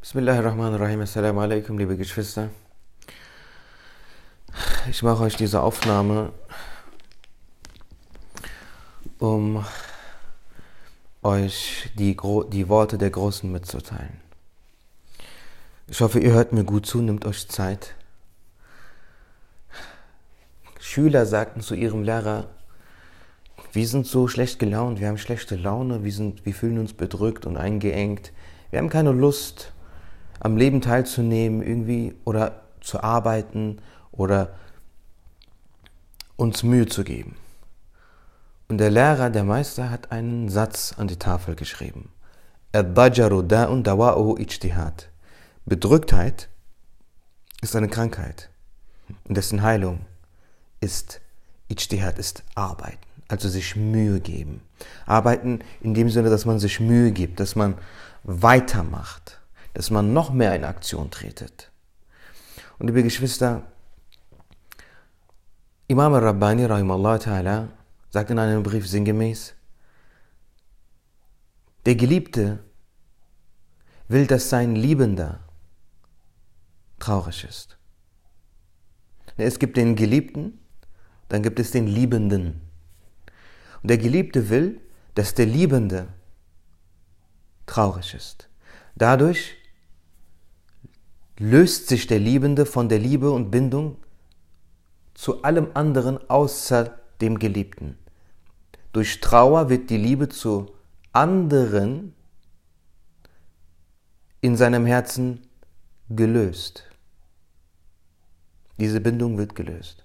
Bismillahirrahmanirrahim. Assalamu alaikum, liebe Geschwister. Ich mache euch diese Aufnahme, um euch die, die Worte der Großen mitzuteilen. Ich hoffe, ihr hört mir gut zu, nehmt euch Zeit. Schüler sagten zu ihrem Lehrer, wir sind so schlecht gelaunt, wir haben schlechte Laune, wir, sind, wir fühlen uns bedrückt und eingeengt. Wir haben keine Lust, am Leben teilzunehmen irgendwie oder zu arbeiten oder uns Mühe zu geben. Und der Lehrer, der Meister, hat einen Satz an die Tafel geschrieben. Bedrücktheit ist eine Krankheit und dessen Heilung ist Ijtihad, ist Arbeiten, also sich Mühe geben. Arbeiten in dem Sinne, dass man sich Mühe gibt, dass man weitermacht dass man noch mehr in Aktion tretet. Und liebe Geschwister, Imam al-Rabbani ta'ala sagt in einem Brief sinngemäß, der Geliebte will, dass sein Liebender traurig ist. Es gibt den Geliebten, dann gibt es den Liebenden. Und der Geliebte will, dass der Liebende traurig ist. Dadurch löst sich der Liebende von der Liebe und Bindung zu allem anderen außer dem Geliebten. Durch Trauer wird die Liebe zu anderen in seinem Herzen gelöst. Diese Bindung wird gelöst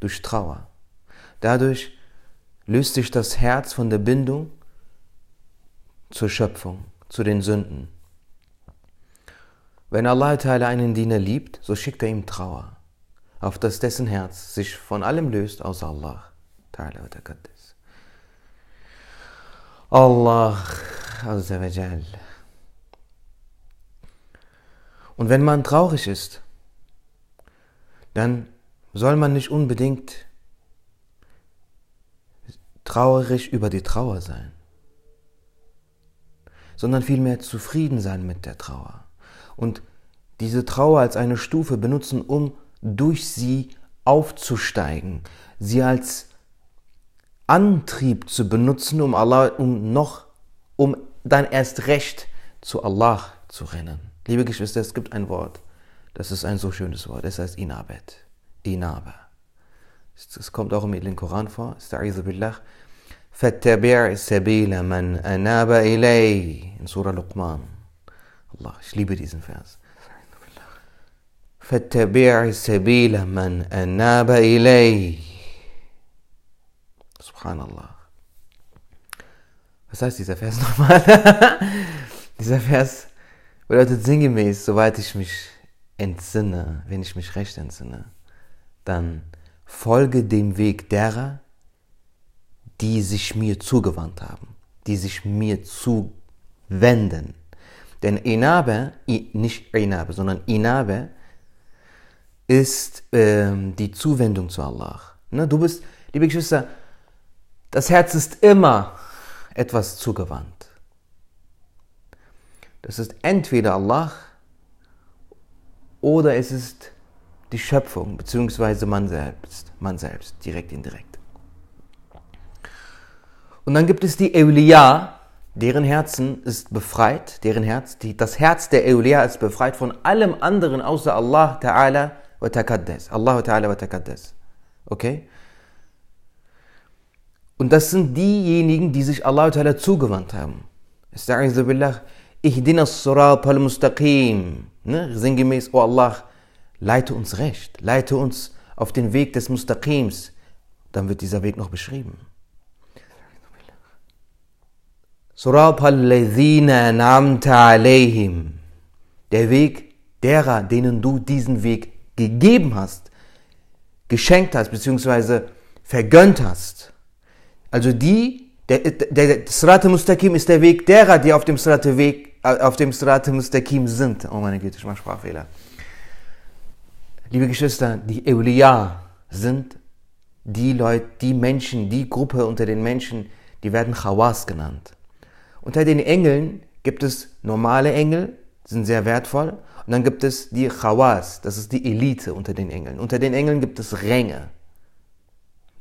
durch Trauer. Dadurch löst sich das Herz von der Bindung zur Schöpfung, zu den Sünden. Wenn Allah Ta'ala einen Diener liebt, so schickt er ihm Trauer, auf dass dessen Herz sich von allem löst außer Allah. Allah Azza wa Jal. Und wenn man traurig ist, dann soll man nicht unbedingt traurig über die Trauer sein, sondern vielmehr zufrieden sein mit der Trauer und diese Trauer als eine Stufe benutzen, um durch sie aufzusteigen, sie als Antrieb zu benutzen, um Allah, um noch, um dann erst recht zu Allah zu rennen. Liebe Geschwister, es gibt ein Wort, das ist ein so schönes Wort, es heißt Inabet, Inabe. Es kommt auch im Koran vor, Sta'idhu billah. فاتبع سبيل من أناب إلي in Surah Luqman. Allah, ich liebe diesen Vers. فاتبع سبيل من أناب إليه Subhanallah. Was heißt dieser Vers nochmal? dieser Vers bedeutet sinngemäß, soweit ich mich entsinne, wenn ich mich recht entsinne, dann folge dem Weg derer, die sich mir zugewandt haben, die sich mir zuwenden. Denn Inabe, nicht Inabe, sondern Inabe ist ähm, die Zuwendung zu Allah. Ne? Du bist, liebe Geschwister, das Herz ist immer etwas zugewandt. Das ist entweder Allah oder es ist die Schöpfung, beziehungsweise man selbst, man selbst, direkt, indirekt. Und dann gibt es die Euliya, deren Herzen ist befreit, deren Herz, die, das Herz der Eulia ist befreit von allem anderen außer Allah Ta'ala wa Takaddes. Allah Ta'ala wa Takaddes. Okay? Und das sind diejenigen, die sich Allah Ta'ala zugewandt haben. Estaizu billah, ihdina surat al-mustaqim. Ne? Sinngemäß, oh Allah, leite uns recht, leite uns auf den Weg des Mustaqims. Dann wird dieser Weg noch beschrieben. Der Weg derer, denen du diesen Weg gegeben hast, geschenkt hast, beziehungsweise vergönnt hast. Also die, der, der, Srat Mustaqim ist der Weg derer, die auf dem Srat Weg, äh, auf dem Srat Mustaqim sind. Oh meine Güte, ich mache Sprachfehler. Liebe Geschwister, die Euliya sind die Leute, die Menschen, die Gruppe unter den Menschen, die werden Chawas genannt. Unter den Engeln gibt es normale Engel, sind sehr wertvoll. Und dann gibt es die Khawas, das ist die Elite unter den Engeln. Unter den Engeln gibt es Ränge.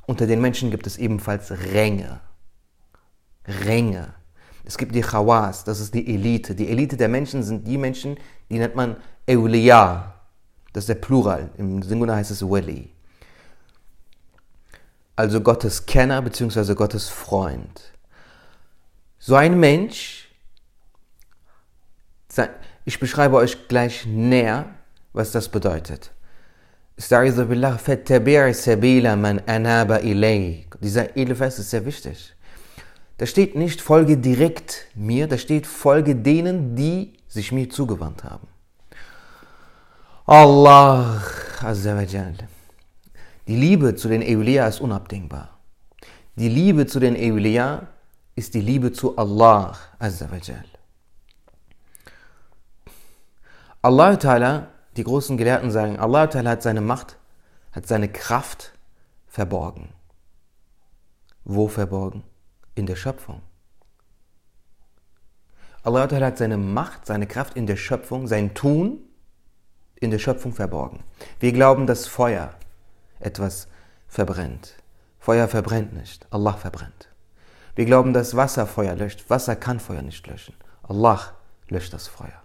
Unter den Menschen gibt es ebenfalls Ränge. Ränge. Es gibt die Khawas, das ist die Elite. Die Elite der Menschen sind die Menschen, die nennt man Euliya. Das ist der Plural. Im Singular heißt es Wali. Also Gottes Kenner bzw. Gottes Freund. So ein Mensch, ich beschreibe euch gleich näher, was das bedeutet. Dieser Edelfest ist sehr wichtig. Da steht nicht, folge direkt mir, da steht, folge denen, die sich mir zugewandt haben. Allah Azzawajal. Die Liebe zu den Eulia ist unabdingbar. Die Liebe zu den Eulia ist die Liebe zu Allah Azzawajal. Allah Ta'ala, die großen Gelehrten sagen, Allah Ta'ala hat seine Macht, hat seine Kraft verborgen. Wo verborgen? in der Schöpfung. Allah hat seine Macht, seine Kraft in der Schöpfung, sein Tun in der Schöpfung verborgen. Wir glauben, dass Feuer etwas verbrennt. Feuer verbrennt nicht, Allah verbrennt. Wir glauben, dass Wasser Feuer löscht. Wasser kann Feuer nicht löschen. Allah löscht das Feuer.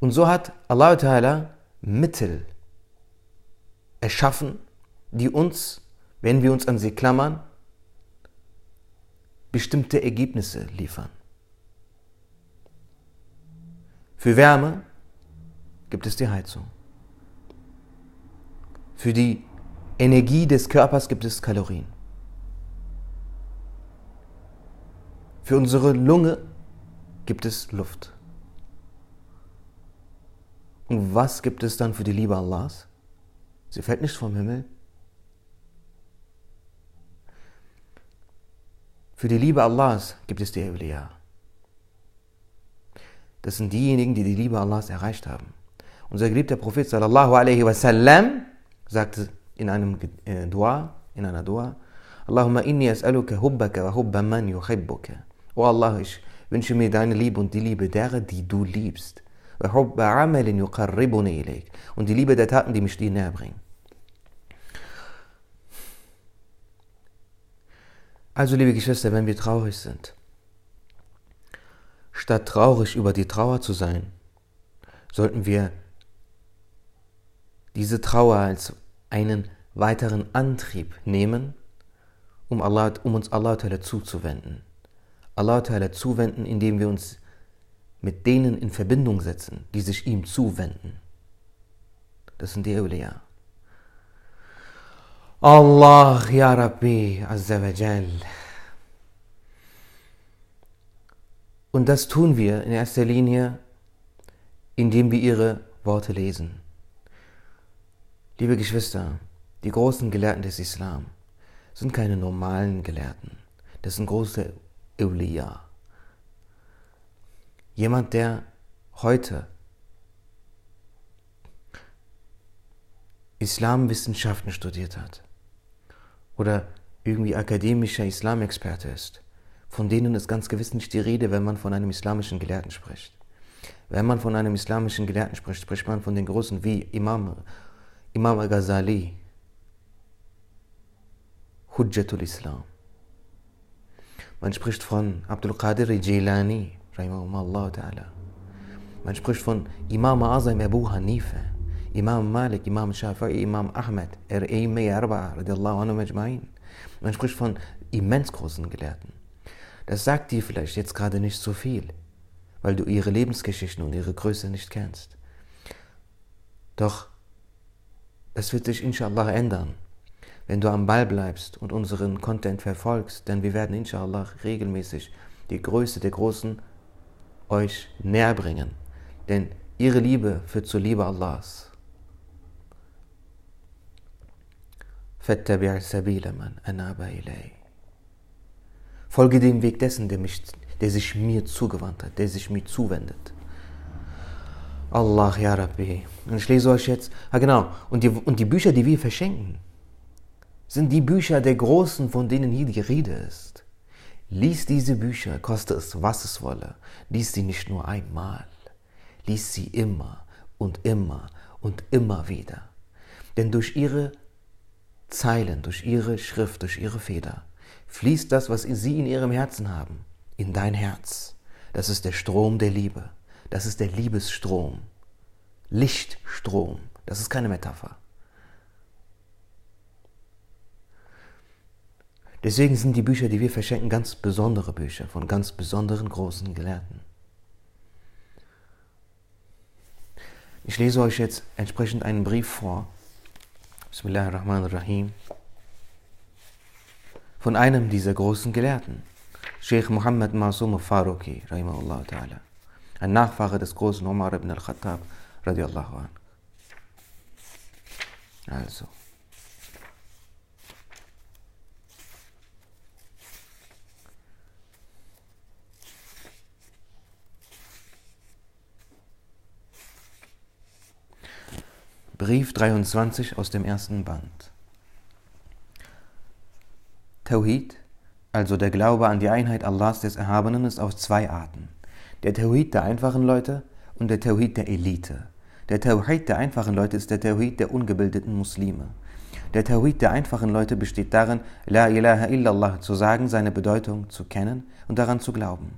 Und so hat Allah Mittel erschaffen, die uns, wenn wir uns an sie klammern, bestimmte Ergebnisse liefern. Für Wärme gibt es die Heizung. Für die Energie des Körpers gibt es Kalorien. Für unsere Lunge gibt es Luft. Und was gibt es dann für die Liebe Allahs? Sie fällt nicht vom Himmel, Für die Liebe Allahs gibt es die Awliya. Das sind diejenigen, die die Liebe Allahs erreicht haben. Unser geliebter Prophet sallallahu alaihi wasallam sagte in einem äh, Dua, in einer Dua, Allahumma inni as'aluka hubbaka wa hubba man yuhibbuka. O Allah, ich wünsche mir deine Liebe und die Liebe derer, die du liebst. Wa hubba amalin yuqarribuni ilayk. Und die Liebe der Taten, die mich dir näher bringen. Also, liebe Geschwister, wenn wir traurig sind, statt traurig über die Trauer zu sein, sollten wir diese Trauer als einen weiteren Antrieb nehmen, um, Allah, um uns Allah zuzuwenden. Allah zuwenden, indem wir uns mit denen in Verbindung setzen, die sich ihm zuwenden. Das sind die Eulia. Allah, Ya Rabbi, Azza wa Jal. Und das tun wir in erster Linie, indem wir ihre Worte lesen. Liebe Geschwister, die großen Gelehrten des Islam sind keine normalen Gelehrten. Das sind große Euliya. Jemand, der heute Islamwissenschaften studiert hat oder irgendwie akademischer Islamexperte ist, von denen ist ganz gewiss nicht die Rede, wenn man von einem islamischen Gelehrten spricht. Wenn man von einem islamischen Gelehrten spricht, spricht man von den Großen wie Imam, Imam al-Ghazali, Hujjatul Islam. Man spricht von Abdul Qadir Jilani, rahimahumullah ta'ala. Man spricht von Imam Azam Abu Hanifa. Imam Malik, Imam Shafi'i, Imam Ahmed, R.A. Arba, radiallahu anhu majma'in. Man spricht von immens großen Gelehrten. Das sagt dir vielleicht jetzt gerade nicht so viel, weil du ihre Lebensgeschichten und ihre Größe nicht kennst. Doch das wird sich inshallah ändern. Wenn du am Ball bleibst und unseren Content verfolgst, denn wir werden inshallah regelmäßig die Größe der Großen euch näher bringen. Denn ihre Liebe führt zur Liebe Allahs. Folge dem Weg dessen, der, mich, der sich mir zugewandt hat, der sich mir zuwendet. Allah, Ya Rabbi. Und ich lese euch jetzt, ah genau, und die, und die Bücher, die wir verschenken, sind die Bücher der Großen, von denen hier die Rede ist. Lies diese Bücher, koste es, was es wolle. Lies sie nicht nur einmal. Lies sie immer und immer und immer wieder. Denn durch ihre Zeilen, durch ihre Schrift, durch ihre Feder fließt das, was sie in ihrem Herzen haben, in dein Herz. Das ist der Strom der Liebe. Das ist der Liebesstrom. Lichtstrom. Das ist keine Metapher. Deswegen sind die Bücher, die wir verschenken, ganz besondere Bücher von ganz besonderen großen Gelehrten. Ich lese euch jetzt entsprechend einen Brief vor. Bismillahirrahmanirrahim. Von einem dieser großen Gelehrten, Sheikh Muhammad Masum Faruqi, rahimahullah ta'ala. Ein Nachfahre des großen Umar ibn al-Khattab. Also. Brief 23 aus dem ersten Band. Tawhid, also der Glaube an die Einheit Allahs des Erhabenen, ist auf zwei Arten. Der Tawhid der einfachen Leute und der Tawhid der Elite. Der Tawhid der einfachen Leute ist der Tawhid der ungebildeten Muslime. Der Tawhid der einfachen Leute besteht darin, La ilaha illallah zu sagen, seine Bedeutung zu kennen und daran zu glauben.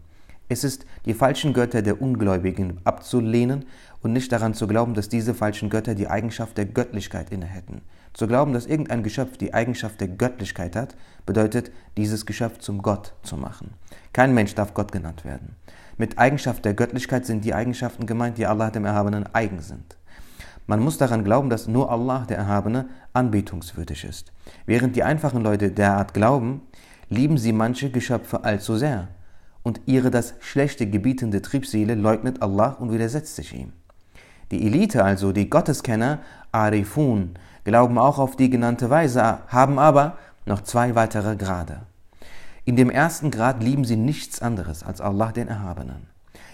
Es ist, die falschen Götter der Ungläubigen abzulehnen und nicht daran zu glauben, dass diese falschen Götter die Eigenschaft der Göttlichkeit inne hätten. Zu glauben, dass irgendein Geschöpf die Eigenschaft der Göttlichkeit hat, bedeutet, dieses Geschöpf zum Gott zu machen. Kein Mensch darf Gott genannt werden. Mit Eigenschaft der Göttlichkeit sind die Eigenschaften gemeint, die Allah dem Erhabenen eigen sind. Man muss daran glauben, dass nur Allah, der Erhabene, anbetungswürdig ist. Während die einfachen Leute derart glauben, lieben sie manche Geschöpfe allzu sehr und ihre das Schlechte gebietende Triebseele leugnet Allah und widersetzt sich ihm. Die Elite, also die Gotteskenner, Arifun, glauben auch auf die genannte Weise, haben aber noch zwei weitere Grade. In dem ersten Grad lieben sie nichts anderes als Allah den Erhabenen.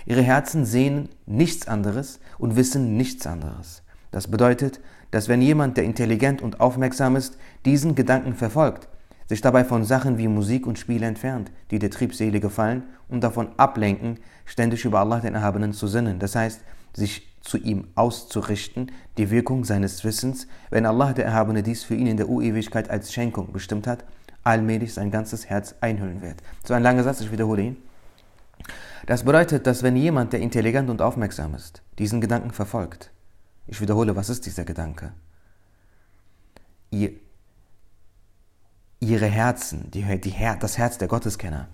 Ihre Herzen sehen nichts anderes und wissen nichts anderes. Das bedeutet, dass wenn jemand, der intelligent und aufmerksam ist, diesen Gedanken verfolgt, sich dabei von Sachen wie Musik und Spiel entfernt, die der Triebseele gefallen und davon ablenken, ständig über Allah den Erhabenen zu sinnen. Das heißt, sich zu ihm auszurichten, die Wirkung seines Wissens, wenn Allah der Erhabene dies für ihn in der Urewigkeit als Schenkung bestimmt hat, allmählich sein ganzes Herz einhüllen wird. So ein langer Satz, ich wiederhole ihn. Das bedeutet, dass wenn jemand, der intelligent und aufmerksam ist, diesen Gedanken verfolgt, ich wiederhole, was ist dieser Gedanke? Ihr ihre Herzen, die, die, das Herz der Gotteskenner,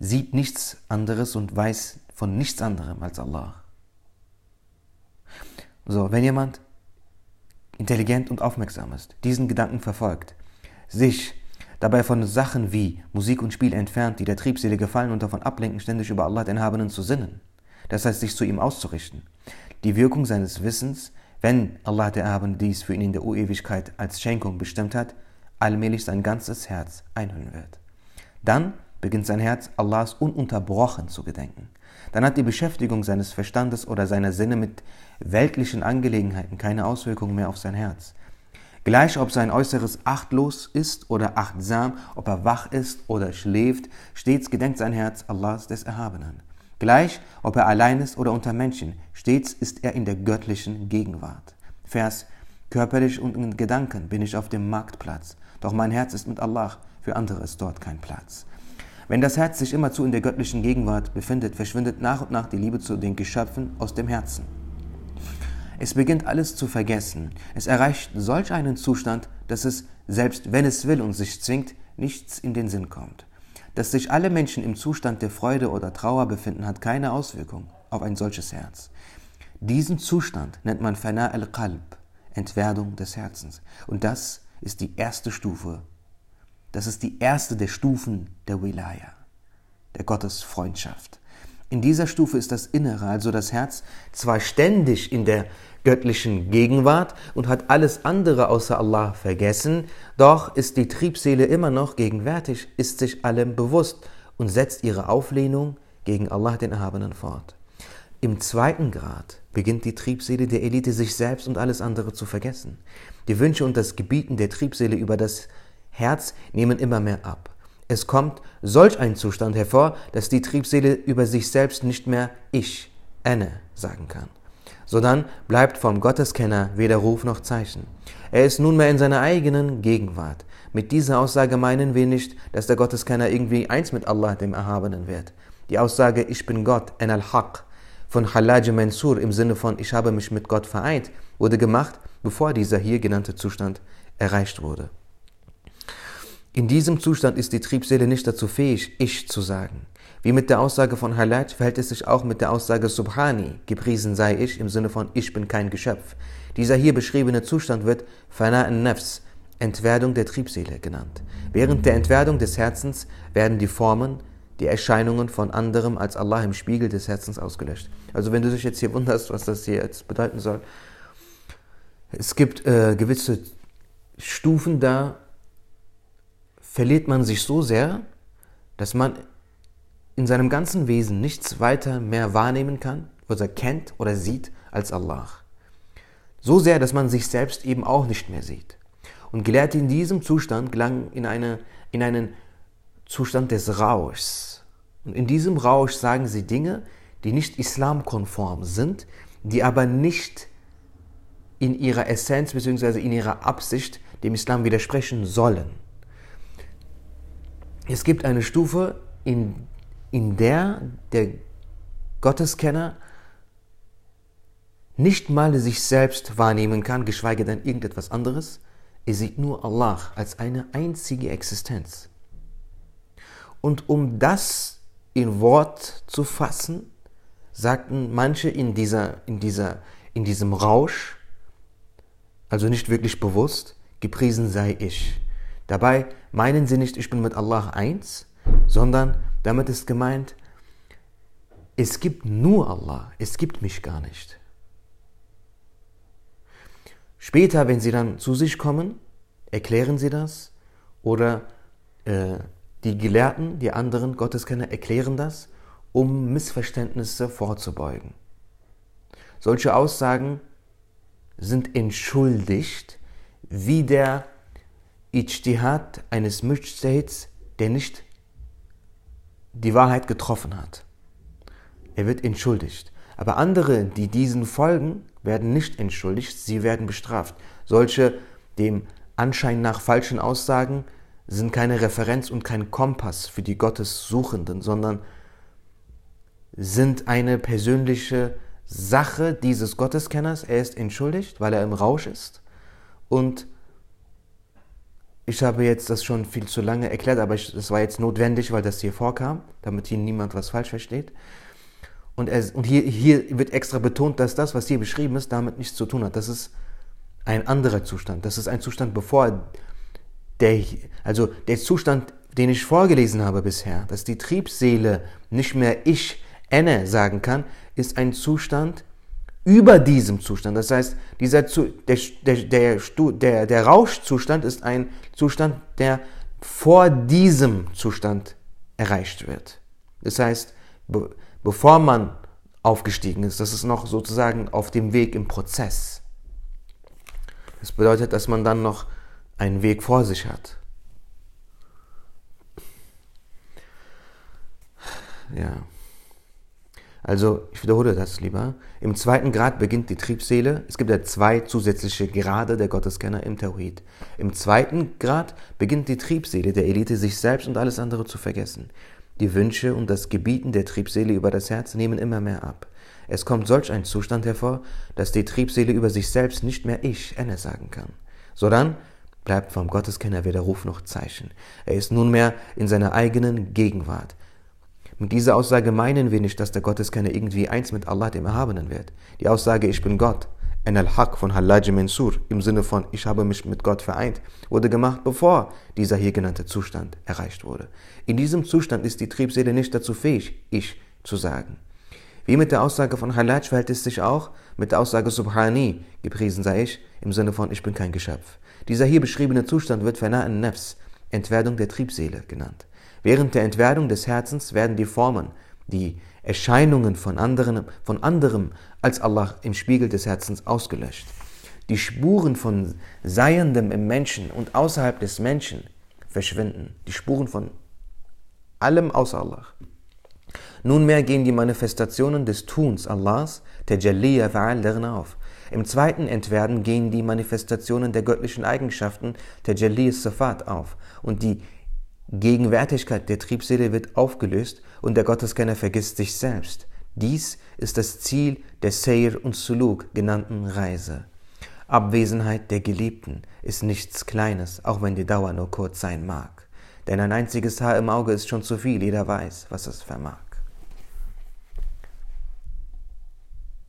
sieht nichts anderes und weiß von nichts anderem als Allah. So, wenn jemand intelligent und aufmerksam ist, diesen Gedanken verfolgt, sich dabei von Sachen wie Musik und Spiel entfernt, die der Triebseele gefallen und davon ablenken, ständig über Allah den Habenen zu sinnen, das heißt, sich zu ihm auszurichten, die Wirkung seines Wissens, wenn Allah der Erhabene dies für ihn in der Urewigkeit als Schenkung bestimmt hat, allmählich sein ganzes Herz einhüllen wird. Dann beginnt sein Herz Allahs ununterbrochen zu gedenken. Dann hat die Beschäftigung seines Verstandes oder seiner Sinne mit weltlichen Angelegenheiten keine Auswirkungen mehr auf sein Herz. Gleich ob sein Äußeres achtlos ist oder achtsam, ob er wach ist oder schläft, stets gedenkt sein Herz Allahs des Erhabenen. Gleich ob er allein ist oder unter Menschen, stets ist er in der göttlichen Gegenwart. Vers Körperlich und in Gedanken bin ich auf dem Marktplatz, doch mein Herz ist mit Allah, für andere ist dort kein Platz. Wenn das Herz sich immerzu in der göttlichen Gegenwart befindet, verschwindet nach und nach die Liebe zu den Geschöpfen aus dem Herzen. Es beginnt alles zu vergessen. Es erreicht solch einen Zustand, dass es, selbst wenn es will und sich zwingt, nichts in den Sinn kommt. Dass sich alle Menschen im Zustand der Freude oder Trauer befinden, hat keine Auswirkung auf ein solches Herz. Diesen Zustand nennt man Fana al-Qalb, Entwerdung des Herzens. Und das ist die erste Stufe. Das ist die erste der Stufen der Wilaya, der Gottesfreundschaft. In dieser Stufe ist das Innere, also das Herz, zwar ständig in der göttlichen Gegenwart und hat alles andere außer Allah vergessen, doch ist die Triebseele immer noch gegenwärtig, ist sich allem bewusst und setzt ihre Auflehnung gegen Allah den Erhabenen fort. Im zweiten Grad beginnt die Triebseele der Elite sich selbst und alles andere zu vergessen. Die Wünsche und das Gebieten der Triebseele über das Herz nehmen immer mehr ab. Es kommt solch ein Zustand hervor, dass die Triebseele über sich selbst nicht mehr ich, Enne, sagen kann. Sodann bleibt vom Gotteskenner weder Ruf noch Zeichen. Er ist nunmehr in seiner eigenen Gegenwart. Mit dieser Aussage meinen wir nicht, dass der Gotteskenner irgendwie eins mit Allah, dem Erhabenen, wird. Die Aussage Ich bin Gott, en al-Haq, von Halaj Mansur im Sinne von Ich habe mich mit Gott vereint, wurde gemacht, bevor dieser hier genannte Zustand erreicht wurde. In diesem Zustand ist die Triebseele nicht dazu fähig, Ich zu sagen. Wie mit der Aussage von Halaj verhält es sich auch mit der Aussage Subhani, gepriesen sei ich im Sinne von Ich bin kein Geschöpf. Dieser hier beschriebene Zustand wird Fana nafs Entwerdung der Triebseele genannt. Während der Entwerdung des Herzens werden die Formen, die Erscheinungen von anderem als Allah im Spiegel des Herzens ausgelöscht. Also wenn du dich jetzt hier wunderst, was das hier jetzt bedeuten soll, es gibt äh, gewisse Stufen da, verliert man sich so sehr, dass man in seinem ganzen Wesen nichts weiter mehr wahrnehmen kann oder kennt oder sieht als Allah. So sehr, dass man sich selbst eben auch nicht mehr sieht. Und Gelehrte in diesem Zustand gelangen in, eine, in einen Zustand des Rauschs. Und in diesem Rausch sagen sie Dinge, die nicht islamkonform sind, die aber nicht in ihrer Essenz bzw. in ihrer Absicht dem Islam widersprechen sollen. Es gibt eine Stufe, in, in der der Gotteskenner nicht mal sich selbst wahrnehmen kann, geschweige denn irgendetwas anderes. Er sieht nur Allah als eine einzige Existenz. Und um das in Wort zu fassen, sagten manche in, dieser, in, dieser, in diesem Rausch, also nicht wirklich bewusst, gepriesen sei ich. Dabei meinen sie nicht, ich bin mit Allah eins, sondern damit ist gemeint, es gibt nur Allah, es gibt mich gar nicht. Später, wenn sie dann zu sich kommen, erklären sie das oder äh, die Gelehrten, die anderen Gotteskenner erklären das, um Missverständnisse vorzubeugen. Solche Aussagen sind entschuldigt, wie der Ijtihad eines Mujtahids, der nicht die Wahrheit getroffen hat. Er wird entschuldigt. Aber andere, die diesen folgen, werden nicht entschuldigt, sie werden bestraft. Solche dem Anschein nach falschen Aussagen sind keine Referenz und kein Kompass für die Gottessuchenden, sondern sind eine persönliche Sache dieses Gotteskenners. Er ist entschuldigt, weil er im Rausch ist. Und ich habe jetzt das schon viel zu lange erklärt, aber es war jetzt notwendig, weil das hier vorkam, damit hier niemand was falsch versteht. Und, er, und hier, hier wird extra betont, dass das, was hier beschrieben ist, damit nichts zu tun hat. Das ist ein anderer Zustand. Das ist ein Zustand, bevor der, also der Zustand, den ich vorgelesen habe bisher, dass die Triebseele nicht mehr ich, Enne sagen kann, ist ein Zustand über diesem Zustand. Das heißt, dieser der, der, der, der Rauschzustand ist ein Zustand, der vor diesem Zustand erreicht wird. Das heißt, bevor man aufgestiegen ist. Das ist noch sozusagen auf dem Weg im Prozess. Das bedeutet, dass man dann noch einen Weg vor sich hat. Ja. Also, ich wiederhole das lieber. Im zweiten Grad beginnt die Triebseele. Es gibt ja zwei zusätzliche Grade der Gotteskenner im Tawhid. Im zweiten Grad beginnt die Triebseele der Elite, sich selbst und alles andere zu vergessen. Die Wünsche und das Gebieten der Triebseele über das Herz nehmen immer mehr ab. Es kommt solch ein Zustand hervor, dass die Triebseele über sich selbst nicht mehr ich, Enne sagen kann. Sodann bleibt vom Gotteskenner weder Ruf noch Zeichen. Er ist nunmehr in seiner eigenen Gegenwart. Mit dieser Aussage meinen wir nicht, dass der Gotteskenner irgendwie eins mit Allah, dem Erhabenen wird. Die Aussage, ich bin Gott, en al-Haq von Hallaj Mansur im Sinne von ich habe mich mit Gott vereint, wurde gemacht, bevor dieser hier genannte Zustand erreicht wurde. In diesem Zustand ist die Triebseele nicht dazu fähig, ich zu sagen. Wie mit der Aussage von Hallaj verhält es sich auch mit der Aussage Subhani, gepriesen sei ich, im Sinne von ich bin kein Geschöpf. Dieser hier beschriebene Zustand wird Fana'an Nefs, Entwerdung der Triebseele genannt. Während der Entwerdung des Herzens werden die Formen, die Erscheinungen von, anderen, von anderem als Allah im Spiegel des Herzens ausgelöscht. Die Spuren von Seiendem im Menschen und außerhalb des Menschen verschwinden. Die Spuren von allem außer Allah. Nunmehr gehen die Manifestationen des Tuns Allahs, der Jalliya Fa'al, auf. Im zweiten Entwerden gehen die Manifestationen der göttlichen Eigenschaften, der Jalliya Safat, auf und die Gegenwärtigkeit der Triebseele wird aufgelöst und der Gotteskenner vergisst sich selbst. Dies ist das Ziel der Seir und Suluk genannten Reise. Abwesenheit der Geliebten ist nichts Kleines, auch wenn die Dauer nur kurz sein mag. Denn ein einziges Haar im Auge ist schon zu viel, jeder weiß, was es vermag.